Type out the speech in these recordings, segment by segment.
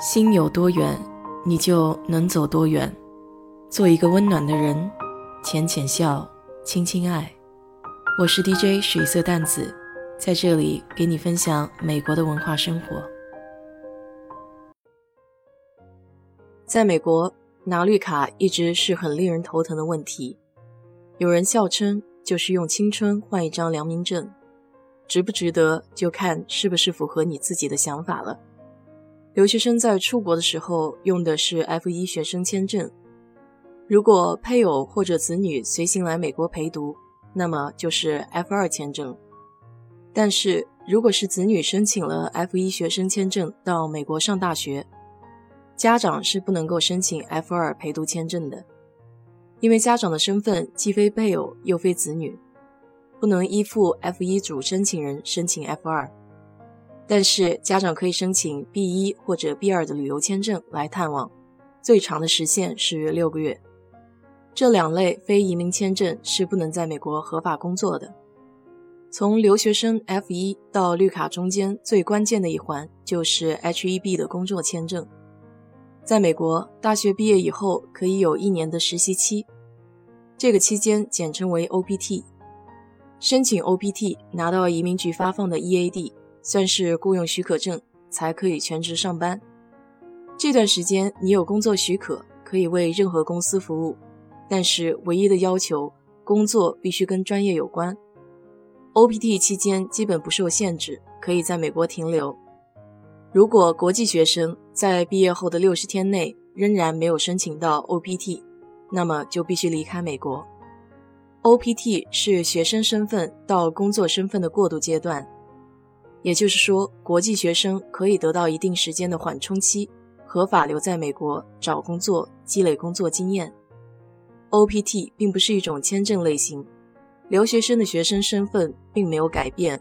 心有多远，你就能走多远。做一个温暖的人，浅浅笑，轻轻爱。我是 DJ 水色淡子，在这里给你分享美国的文化生活。在美国，拿绿卡一直是很令人头疼的问题。有人笑称，就是用青春换一张良民证，值不值得，就看是不是符合你自己的想法了。留学生在出国的时候用的是 F1 学生签证，如果配偶或者子女随行来美国陪读，那么就是 F2 签证。但是如果是子女申请了 F1 学生签证到美国上大学，家长是不能够申请 F2 陪读签证的，因为家长的身份既非配偶又非子女，不能依附 F1 主申请人申请 F2。但是家长可以申请 B 一或者 B 二的旅游签证来探望，最长的时限是六个月。这两类非移民签证是不能在美国合法工作的。从留学生 F 一到绿卡中间最关键的一环就是 H-1B 的工作签证。在美国，大学毕业以后可以有一年的实习期，这个期间简称为 OPT。申请 OPT 拿到移民局发放的 EAD。算是雇佣许可证才可以全职上班。这段时间你有工作许可，可以为任何公司服务，但是唯一的要求，工作必须跟专业有关。OPT 期间基本不受限制，可以在美国停留。如果国际学生在毕业后的六十天内仍然没有申请到 OPT，那么就必须离开美国。OPT 是学生身份到工作身份的过渡阶段。也就是说，国际学生可以得到一定时间的缓冲期，合法留在美国找工作、积累工作经验。OPT 并不是一种签证类型，留学生的学生身份并没有改变，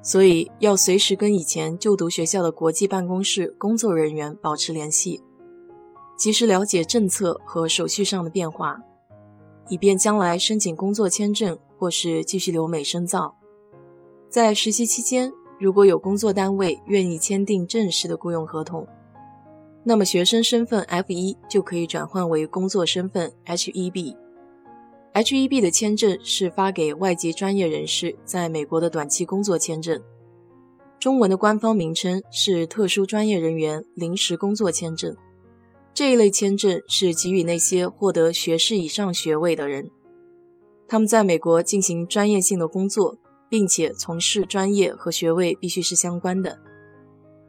所以要随时跟以前就读学校的国际办公室工作人员保持联系，及时了解政策和手续上的变化，以便将来申请工作签证或是继续留美深造。在实习期间，如果有工作单位愿意签订正式的雇佣合同，那么学生身份 F1 就可以转换为工作身份 H1B。H1B 的签证是发给外籍专业人士在美国的短期工作签证，中文的官方名称是特殊专业人员临时工作签证。这一类签证是给予那些获得学士以上学位的人，他们在美国进行专业性的工作。并且从事专业和学位必须是相关的。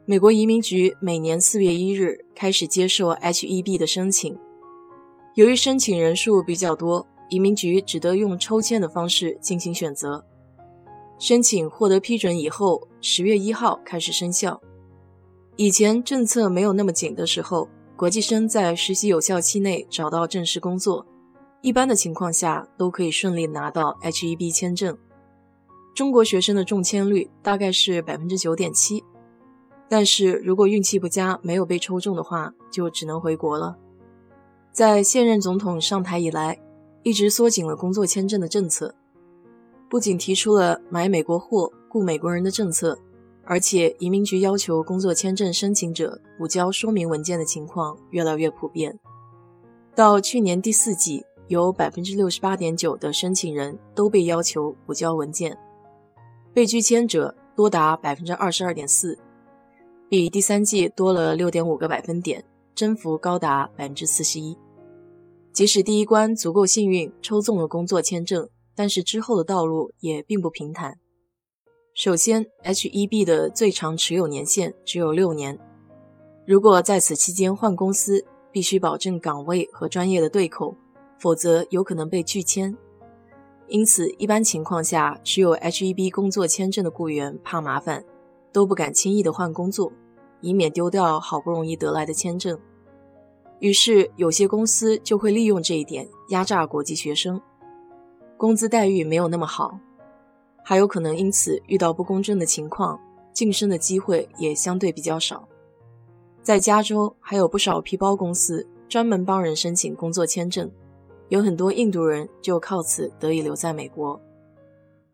美国移民局每年四月一日开始接受 H-1B 的申请，由于申请人数比较多，移民局只得用抽签的方式进行选择。申请获得批准以后，十月一号开始生效。以前政策没有那么紧的时候，国际生在实习有效期内找到正式工作，一般的情况下都可以顺利拿到 H-1B 签证。中国学生的中签率大概是百分之九点七，但是如果运气不佳没有被抽中的话，就只能回国了。在现任总统上台以来，一直缩紧了工作签证的政策，不仅提出了买美国货、雇美国人的政策，而且移民局要求工作签证申请者补交说明文件的情况越来越普遍。到去年第四季，有百分之六十八点九的申请人都被要求补交文件。被拒签者多达百分之二十二点四，比第三季多了六点五个百分点，增幅高达百分之四十一。即使第一关足够幸运抽中了工作签证，但是之后的道路也并不平坦。首先，H-1B 的最长持有年限只有六年，如果在此期间换公司，必须保证岗位和专业的对口，否则有可能被拒签。因此，一般情况下，持有 H-1B 工作签证的雇员怕麻烦，都不敢轻易的换工作，以免丢掉好不容易得来的签证。于是，有些公司就会利用这一点压榨国际学生，工资待遇没有那么好，还有可能因此遇到不公正的情况，晋升的机会也相对比较少。在加州，还有不少皮包公司专门帮人申请工作签证。有很多印度人就靠此得以留在美国。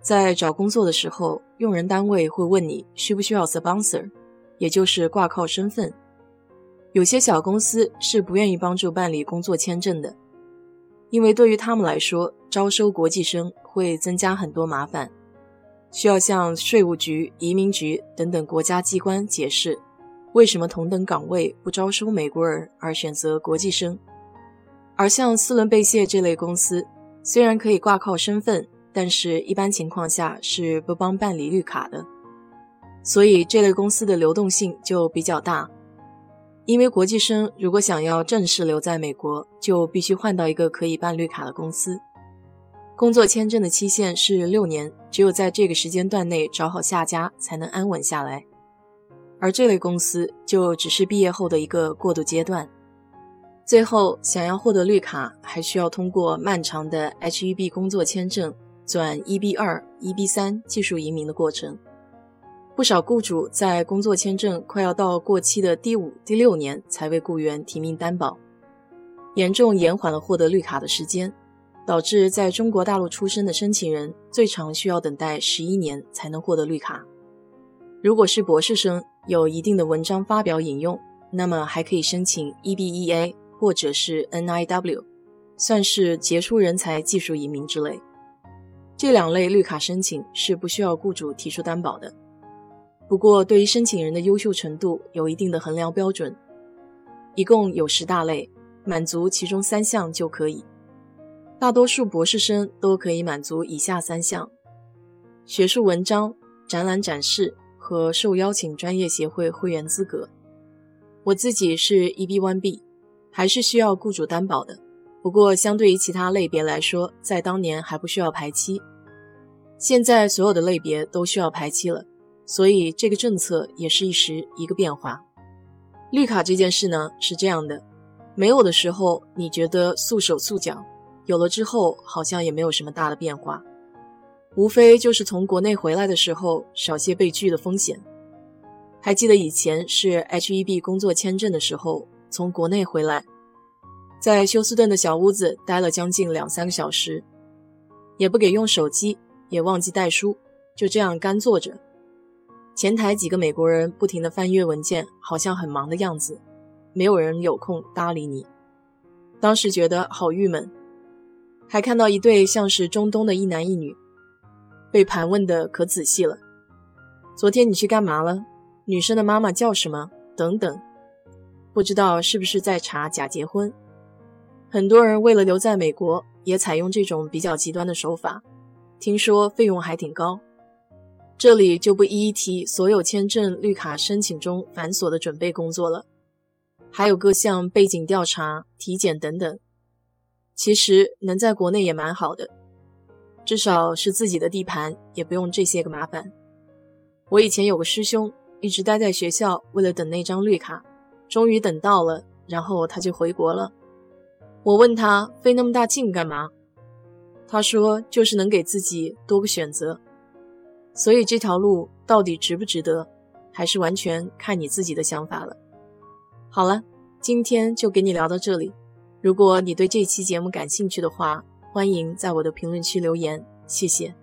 在找工作的时候，用人单位会问你需不需要 sponsor，也就是挂靠身份。有些小公司是不愿意帮助办理工作签证的，因为对于他们来说，招收国际生会增加很多麻烦，需要向税务局、移民局等等国家机关解释，为什么同等岗位不招收美国人而选择国际生。而像斯伦贝谢这类公司，虽然可以挂靠身份，但是一般情况下是不帮办理绿卡的，所以这类公司的流动性就比较大。因为国际生如果想要正式留在美国，就必须换到一个可以办绿卡的公司。工作签证的期限是六年，只有在这个时间段内找好下家，才能安稳下来。而这类公司就只是毕业后的一个过渡阶段。最后，想要获得绿卡，还需要通过漫长的 H-1B 工作签证转 EB-2、EB-3 技术移民的过程。不少雇主在工作签证快要到过期的第五、第六年才为雇员提名担保，严重延缓了获得绿卡的时间，导致在中国大陆出生的申请人最长需要等待十一年才能获得绿卡。如果是博士生，有一定的文章发表引用，那么还可以申请 EB-1A 或者是 NIW，算是杰出人才技术移民之类。这两类绿卡申请是不需要雇主提出担保的。不过，对于申请人的优秀程度有一定的衡量标准，一共有十大类，满足其中三项就可以。大多数博士生都可以满足以下三项：学术文章、展览展示和受邀请专业协会会员资格。我自己是 EB1B，还是需要雇主担保的。不过，相对于其他类别来说，在当年还不需要排期，现在所有的类别都需要排期了。所以这个政策也是一时一个变化。绿卡这件事呢是这样的，没有的时候你觉得束手束脚，有了之后好像也没有什么大的变化，无非就是从国内回来的时候少些被拒的风险。还记得以前是 H-1B 工作签证的时候，从国内回来，在休斯顿的小屋子待了将近两三个小时，也不给用手机，也忘记带书，就这样干坐着。前台几个美国人不停地翻阅文件，好像很忙的样子，没有人有空搭理你。当时觉得好郁闷，还看到一对像是中东的一男一女，被盘问的可仔细了。昨天你去干嘛了？女生的妈妈叫什么？等等，不知道是不是在查假结婚。很多人为了留在美国，也采用这种比较极端的手法，听说费用还挺高。这里就不一一提所有签证、绿卡申请中繁琐的准备工作了，还有各项背景调查、体检等等。其实能在国内也蛮好的，至少是自己的地盘，也不用这些个麻烦。我以前有个师兄，一直待在学校，为了等那张绿卡，终于等到了，然后他就回国了。我问他费那么大劲干嘛？他说就是能给自己多个选择。所以这条路到底值不值得，还是完全看你自己的想法了。好了，今天就给你聊到这里。如果你对这期节目感兴趣的话，欢迎在我的评论区留言，谢谢。